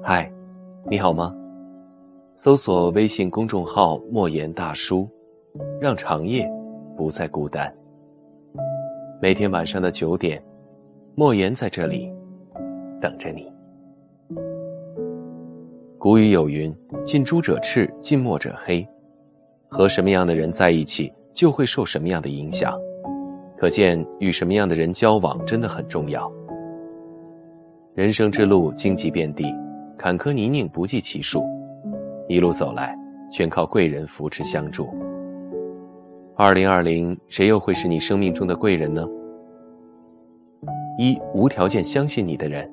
嗨，你好吗？搜索微信公众号“莫言大叔”，让长夜不再孤单。每天晚上的九点，莫言在这里等着你。古语有云：“近朱者赤，近墨者黑。”和什么样的人在一起，就会受什么样的影响。可见，与什么样的人交往真的很重要。人生之路荆棘遍地。坎坷泥泞不计其数，一路走来，全靠贵人扶持相助。二零二零，谁又会是你生命中的贵人呢？一无条件相信你的人。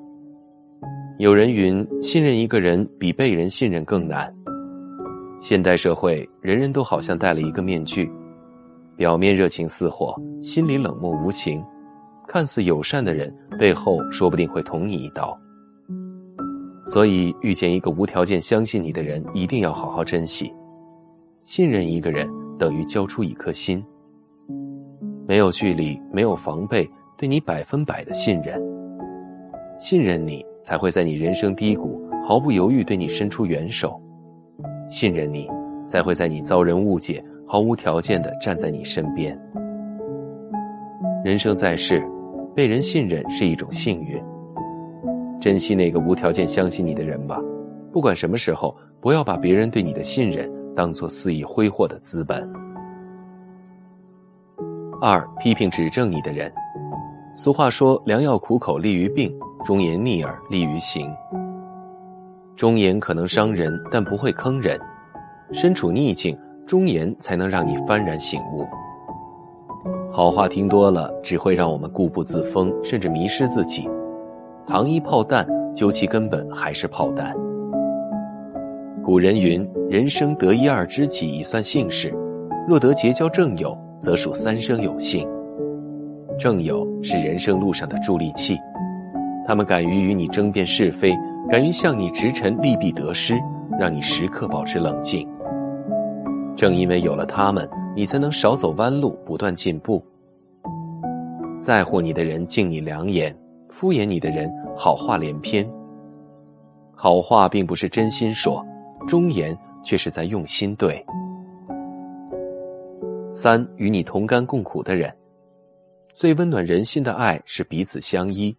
有人云：信任一个人比被人信任更难。现代社会，人人都好像戴了一个面具，表面热情似火，心里冷漠无情。看似友善的人，背后说不定会捅你一刀。所以，遇见一个无条件相信你的人，一定要好好珍惜。信任一个人，等于交出一颗心。没有距离，没有防备，对你百分百的信任。信任你，才会在你人生低谷毫不犹豫对你伸出援手。信任你，才会在你遭人误解毫无条件的站在你身边。人生在世，被人信任是一种幸运。珍惜那个无条件相信你的人吧，不管什么时候，不要把别人对你的信任当做肆意挥霍的资本。二、批评指正你的人。俗话说：“良药苦口利于病，忠言逆耳利于行。”忠言可能伤人，但不会坑人。身处逆境，忠言才能让你幡然醒悟。好话听多了，只会让我们固步自封，甚至迷失自己。糖衣炮弹，究其根本还是炮弹。古人云：“人生得一二知己，已算幸事；若得结交正友，则属三生有幸。”正友是人生路上的助力器，他们敢于与你争辩是非，敢于向你直陈利弊得失，让你时刻保持冷静。正因为有了他们，你才能少走弯路，不断进步。在乎你的人敬你良言。敷衍你的人，好话连篇。好话并不是真心说，忠言却是在用心对。三与你同甘共苦的人，最温暖人心的爱是彼此相依，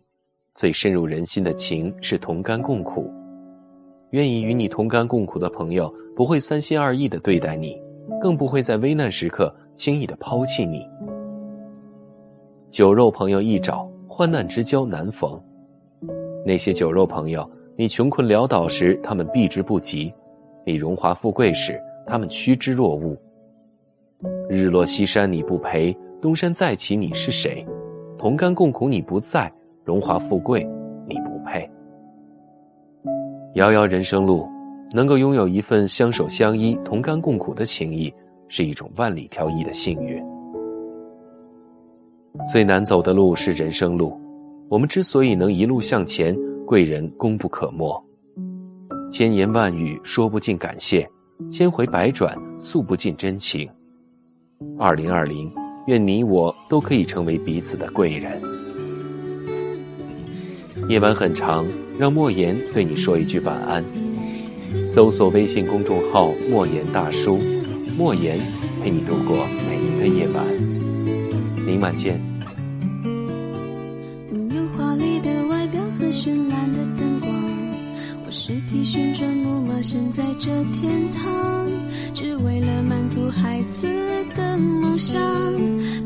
最深入人心的情是同甘共苦。愿意与你同甘共苦的朋友，不会三心二意的对待你，更不会在危难时刻轻易的抛弃你。酒肉朋友一找。患难之交难逢，那些酒肉朋友，你穷困潦倒时，他们避之不及；你荣华富贵时，他们趋之若鹜。日落西山你不陪，东山再起你是谁？同甘共苦你不在，荣华富贵你不配。遥遥人生路，能够拥有一份相守相依、同甘共苦的情谊，是一种万里挑一的幸运。最难走的路是人生路，我们之所以能一路向前，贵人功不可没。千言万语说不尽感谢，千回百转诉不尽真情。二零二零，愿你我都可以成为彼此的贵人。夜晚很长，让莫言对你说一句晚安。搜索微信公众号“莫言大叔”，莫言陪你度过每一个夜晚。明晚见。拥有华丽的外表和绚烂的灯光，我是匹旋转木马，身在这天堂，只为了满足孩子的梦想。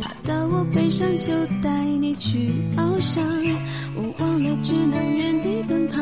爬到我背上就带你去翱翔，我忘了只能原地奔跑，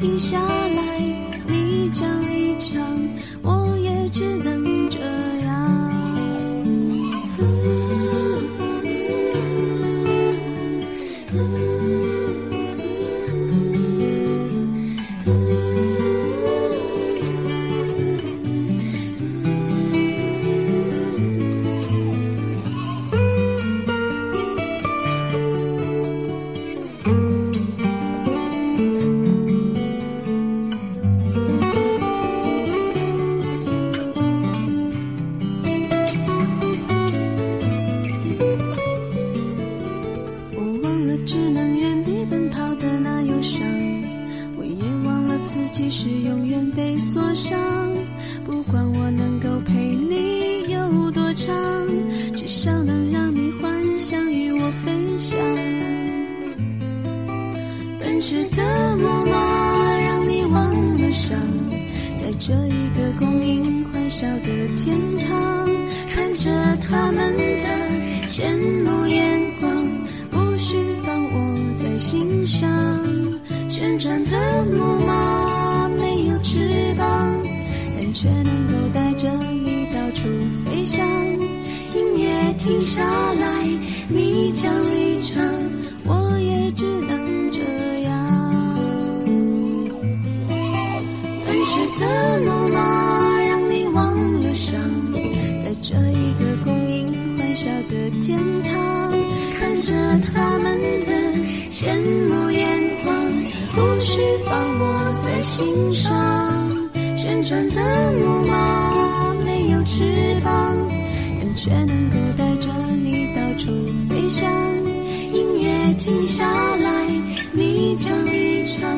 停下来，你讲一讲，我也只能这样。只能原地奔跑的那忧伤我也忘了自己是永远被锁上不管我能够陪你有多长至少能让你幻想与我分享奔驰的木马让你忘了伤在这一个供应欢笑的天堂看着他们的羡慕眼停下来，你将离场，我也只能这样。奔驰的木马让你忘了伤，在这一个供应欢笑的天堂，看着他们的羡慕眼光。不需放我在心上，旋转的木马没有翅膀，但却能够带你到处飞翔音乐停下来你唱一唱